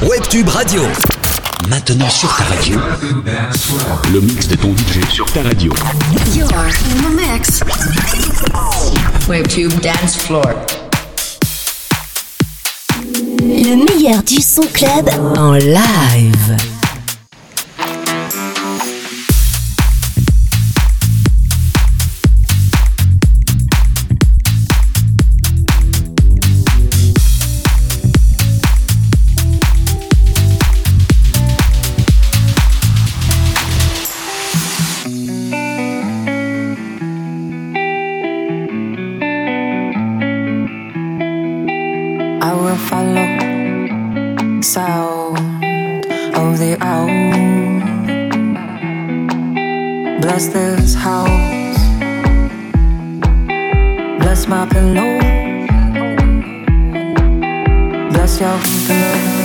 Webtube Radio. Maintenant sur ta radio. Le mix de ton DJ sur ta radio. You are in the mix. Webtube Dance Floor. Le meilleur du son club en live. To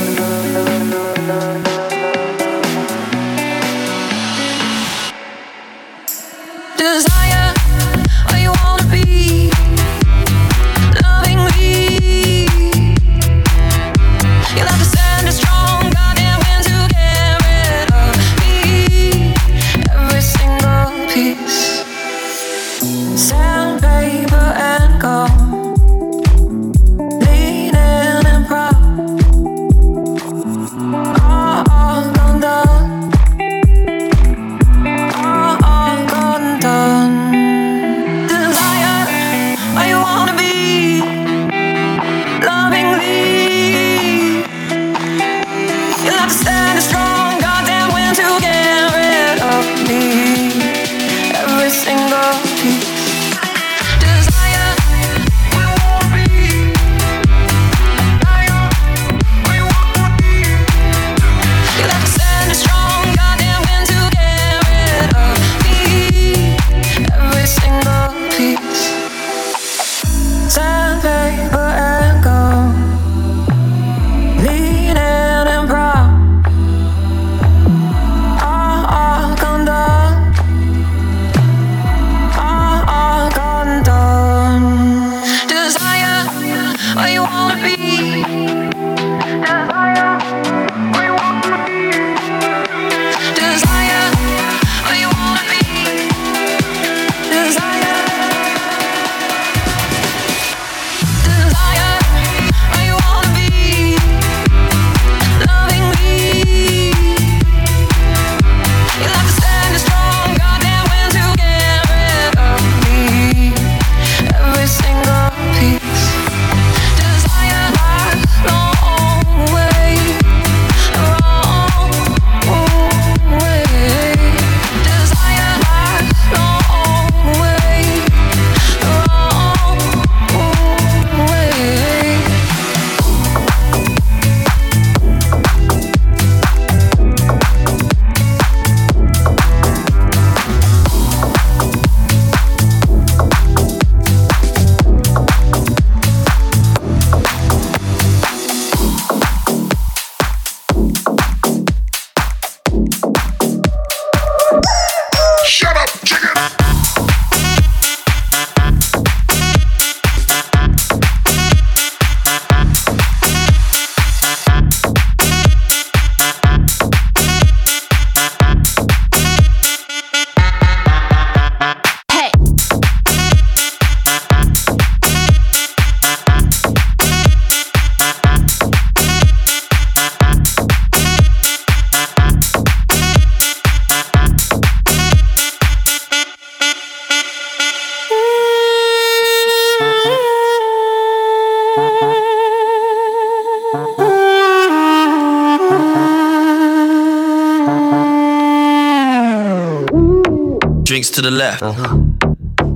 the left, uh-huh.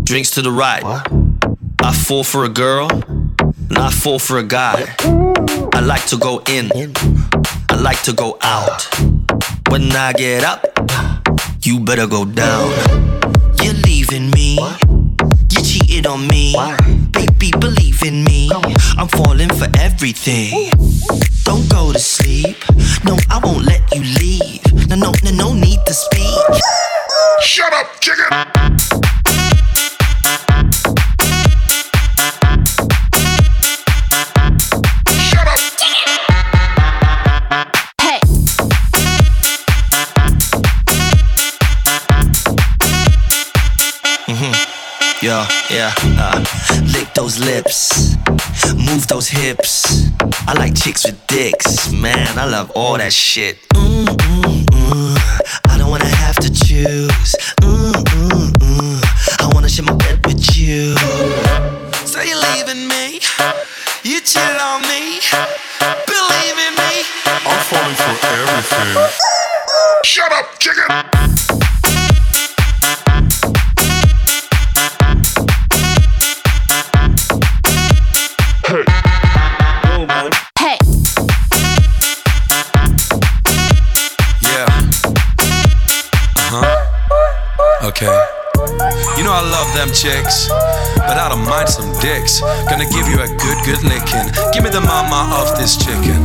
drinks to the right. What? I fall for a girl, and I fall for a guy. I like to go in, I like to go out. When I get up, you better go down. You're leaving me, you cheated on me. Baby, believe in me, I'm falling for everything. Don't go to sleep, no, I won't let you leave. No, no, no, no need to speak. Shut up, chicken! mhm yeah, uh, lick those lips, move those hips. I like chicks with dicks, man. I love all that shit. Mm, mm, mm. I wanna have to choose. Mm, mm, mm. I wanna share my bed with you. So you're leaving me, you cheat on me, believe in me. I'm falling for everything. Shut up, chicken! ass chicken.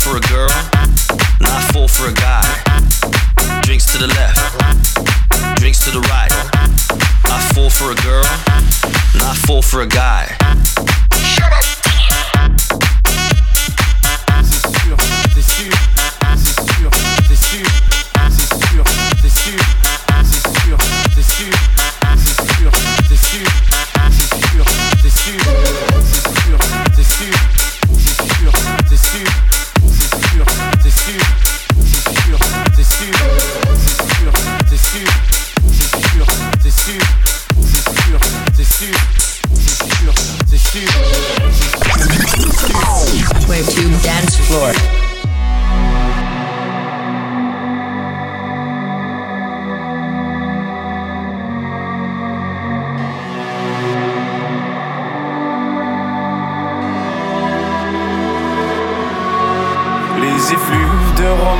For a girl, not I fall for a guy. Drinks to the left, drinks to the right. I fall for a girl, and I fall for a guy. Shut up!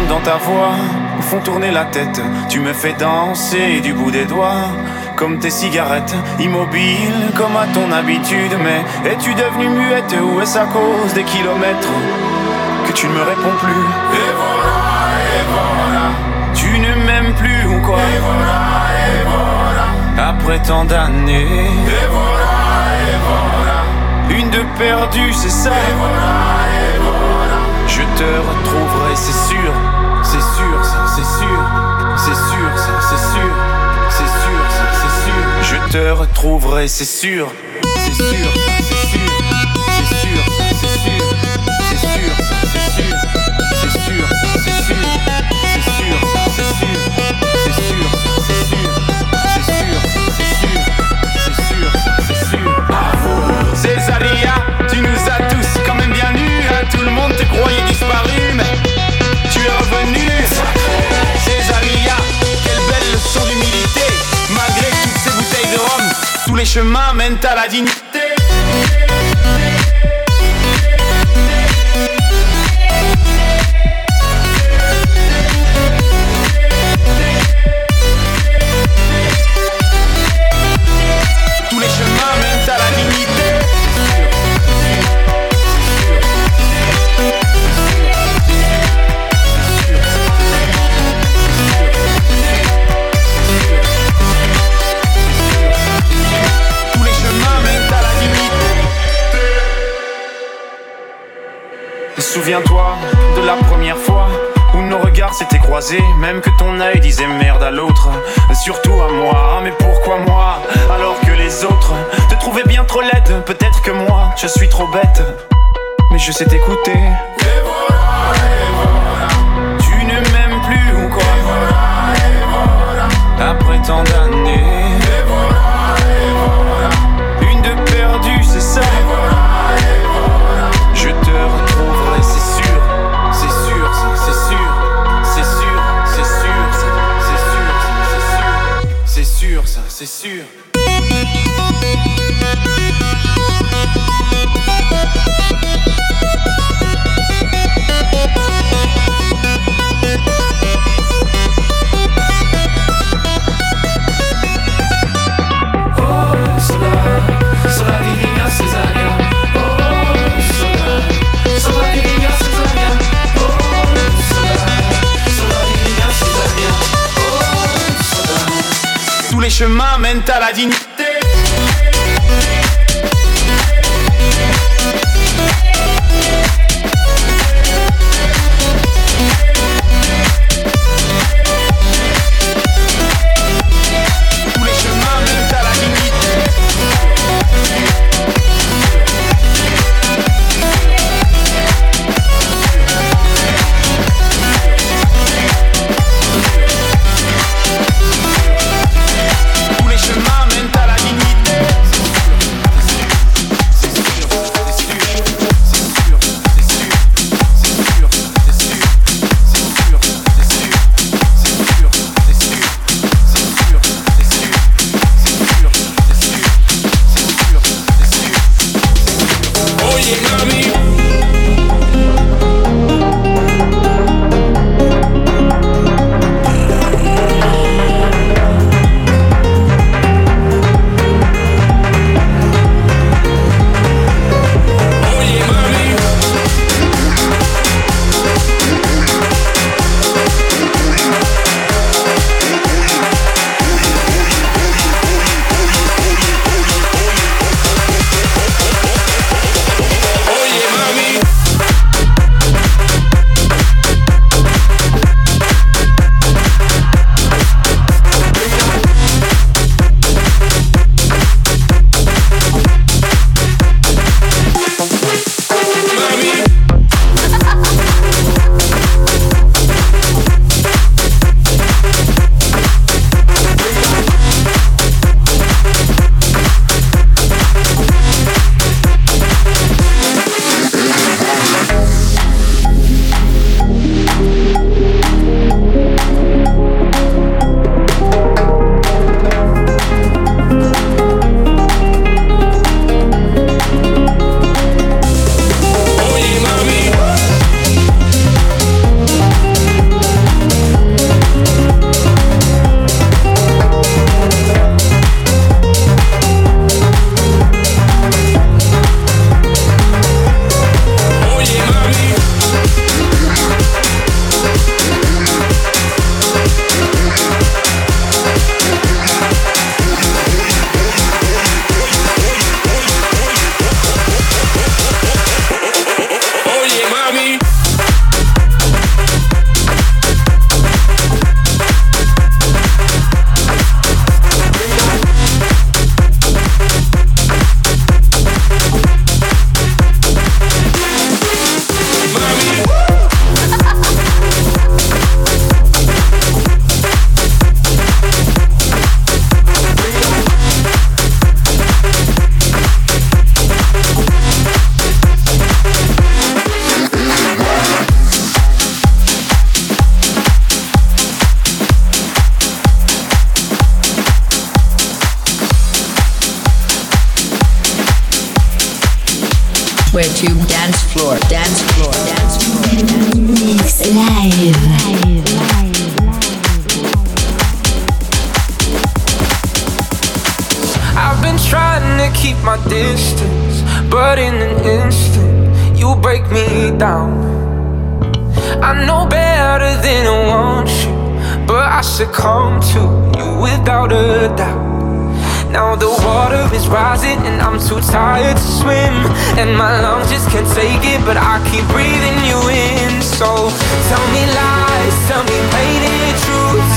Dans ta voix me font tourner la tête. Tu me fais danser du bout des doigts, comme tes cigarettes, immobile comme à ton habitude. Mais es-tu devenue muette ou est-ce à cause des kilomètres que tu ne me réponds plus? Et voilà, et voilà. Tu ne m'aimes plus ou quoi? Et voilà, et voilà. Après tant d'années. Et voilà, et voilà. Une de perdue, c'est ça. Et voilà. Je te retrouverai, c'est sûr. C'est sûr, ça, c'est sûr. C'est sûr, ça, c'est sûr. C'est sûr, ça, c'est sûr. Je te retrouverai, c'est sûr. C'est sûr, chemin mènent à la dignité. Même que ton œil disait merde à l'autre, surtout à moi. Ah, Mais pourquoi moi alors que les autres te trouvaient bien trop laide? Peut-être que moi je suis trop bête, mais je sais t'écouter. Tu ne m'aimes plus ou quoi? Après tant d'années. C'est sûr. Chemins mènent à la dignité. I know better than I want you, but I succumb to you without a doubt. Now the water is rising and I'm too tired to swim And my lungs just can't take it but I keep breathing you in So tell me lies, tell me painted true.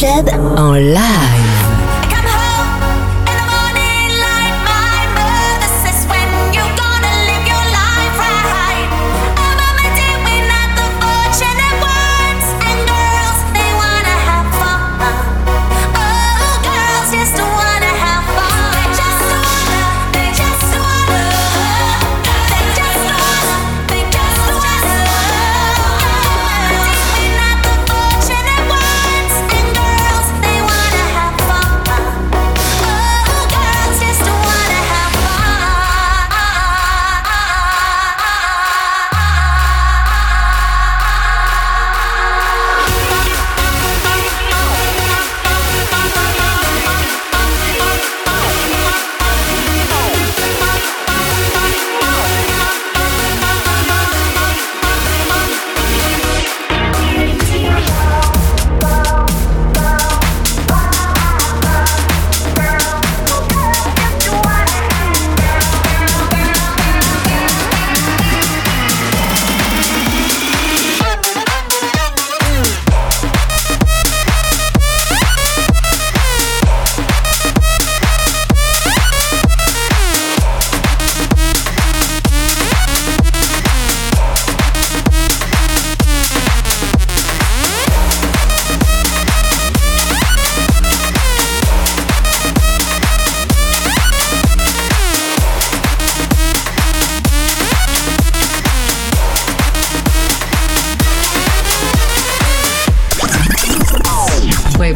Club en live.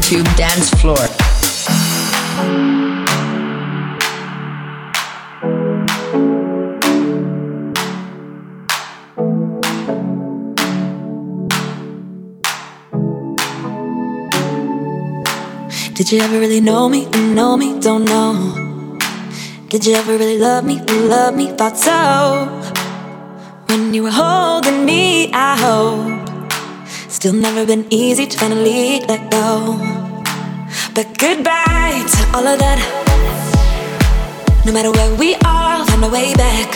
Tube dance floor. Did you ever really know me and know me? Don't know. Did you ever really love me and love me? Thought so. When you were holding me, I hope. Still never been easy to finally let go. But goodbye to all of that. No matter where we are, find a way back.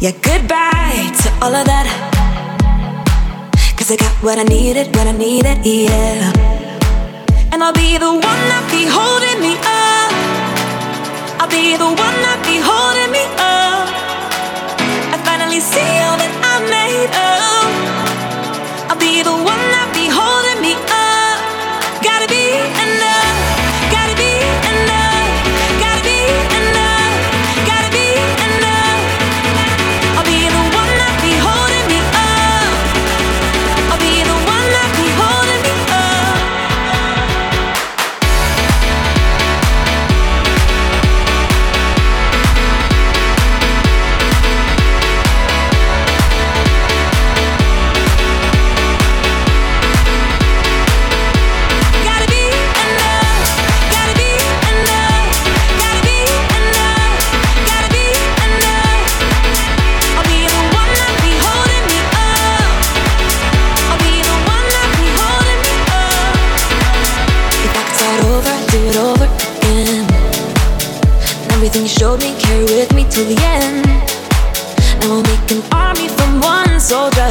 Yeah, goodbye to all of that. Cause I got what I needed, what I needed, yeah. And I'll be the one that be holding me up. I'll be the one that be holding me up. I finally see all everything you showed me, carry with me till the end. And we'll make an army from one soldier.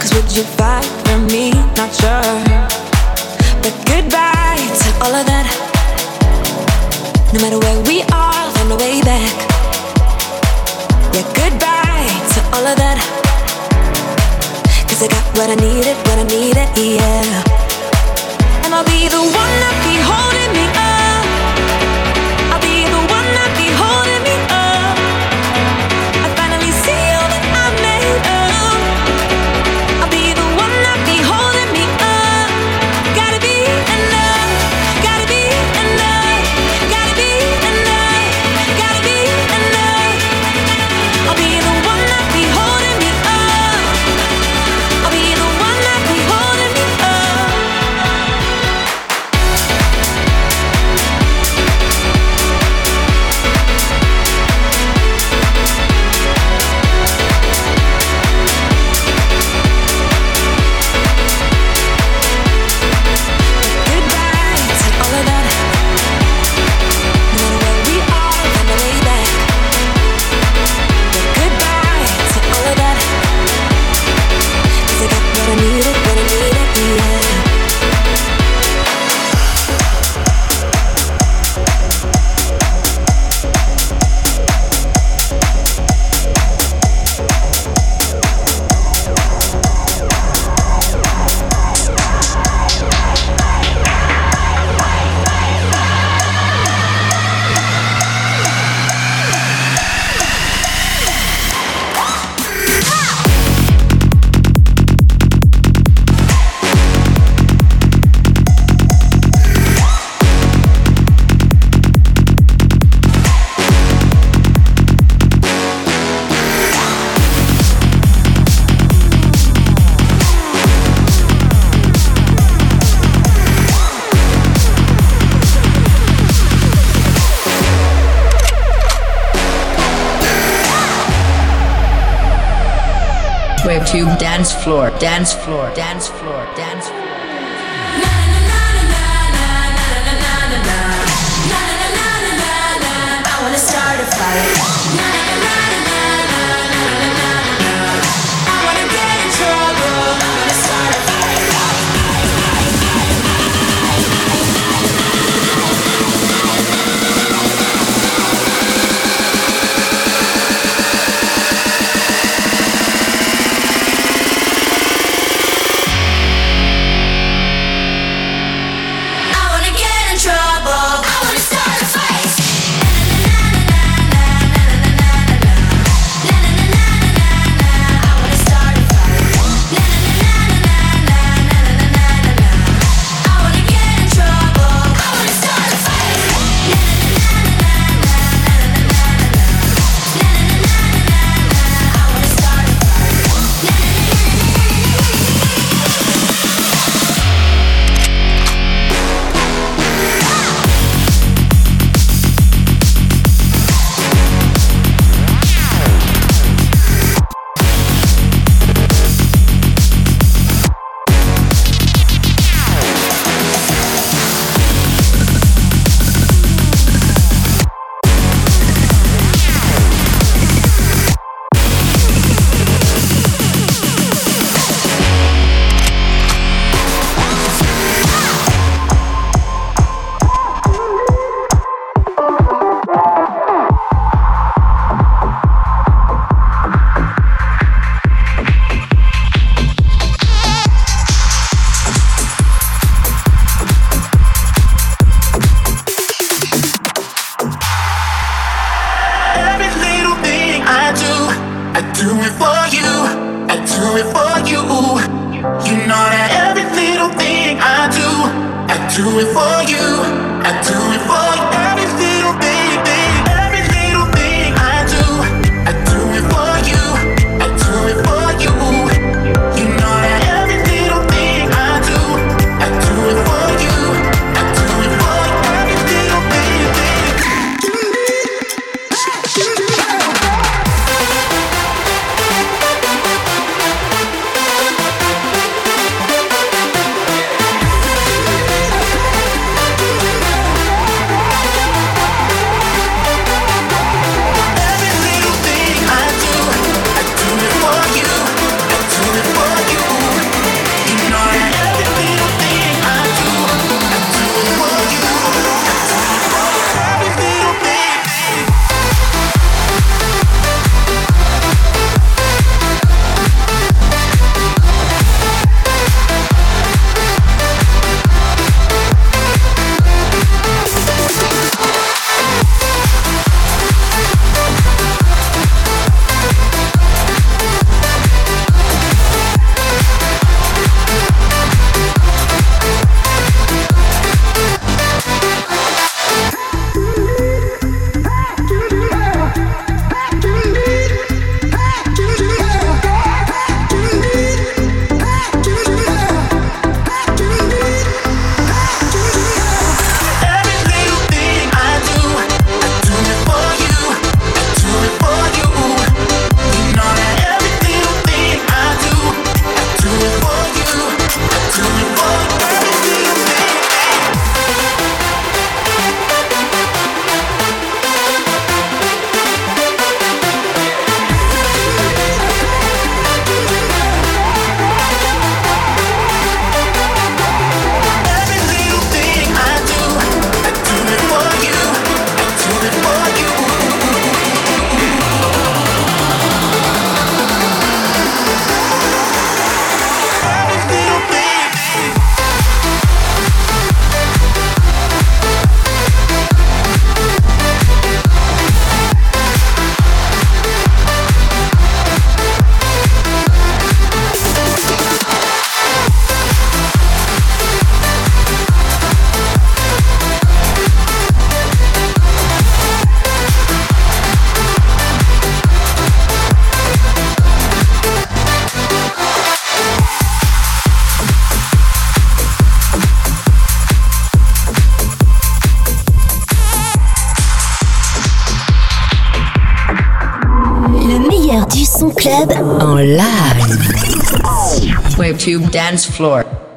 Cause would you fight for me? Not sure. But goodbye to all of that. No matter where we are, find a way back. Yeah, goodbye to all of that. Cause I got what I needed, what I needed, yeah. And I'll be the one that be holding me floor. Dance floor. Dance floor. Webtube Dance Floor.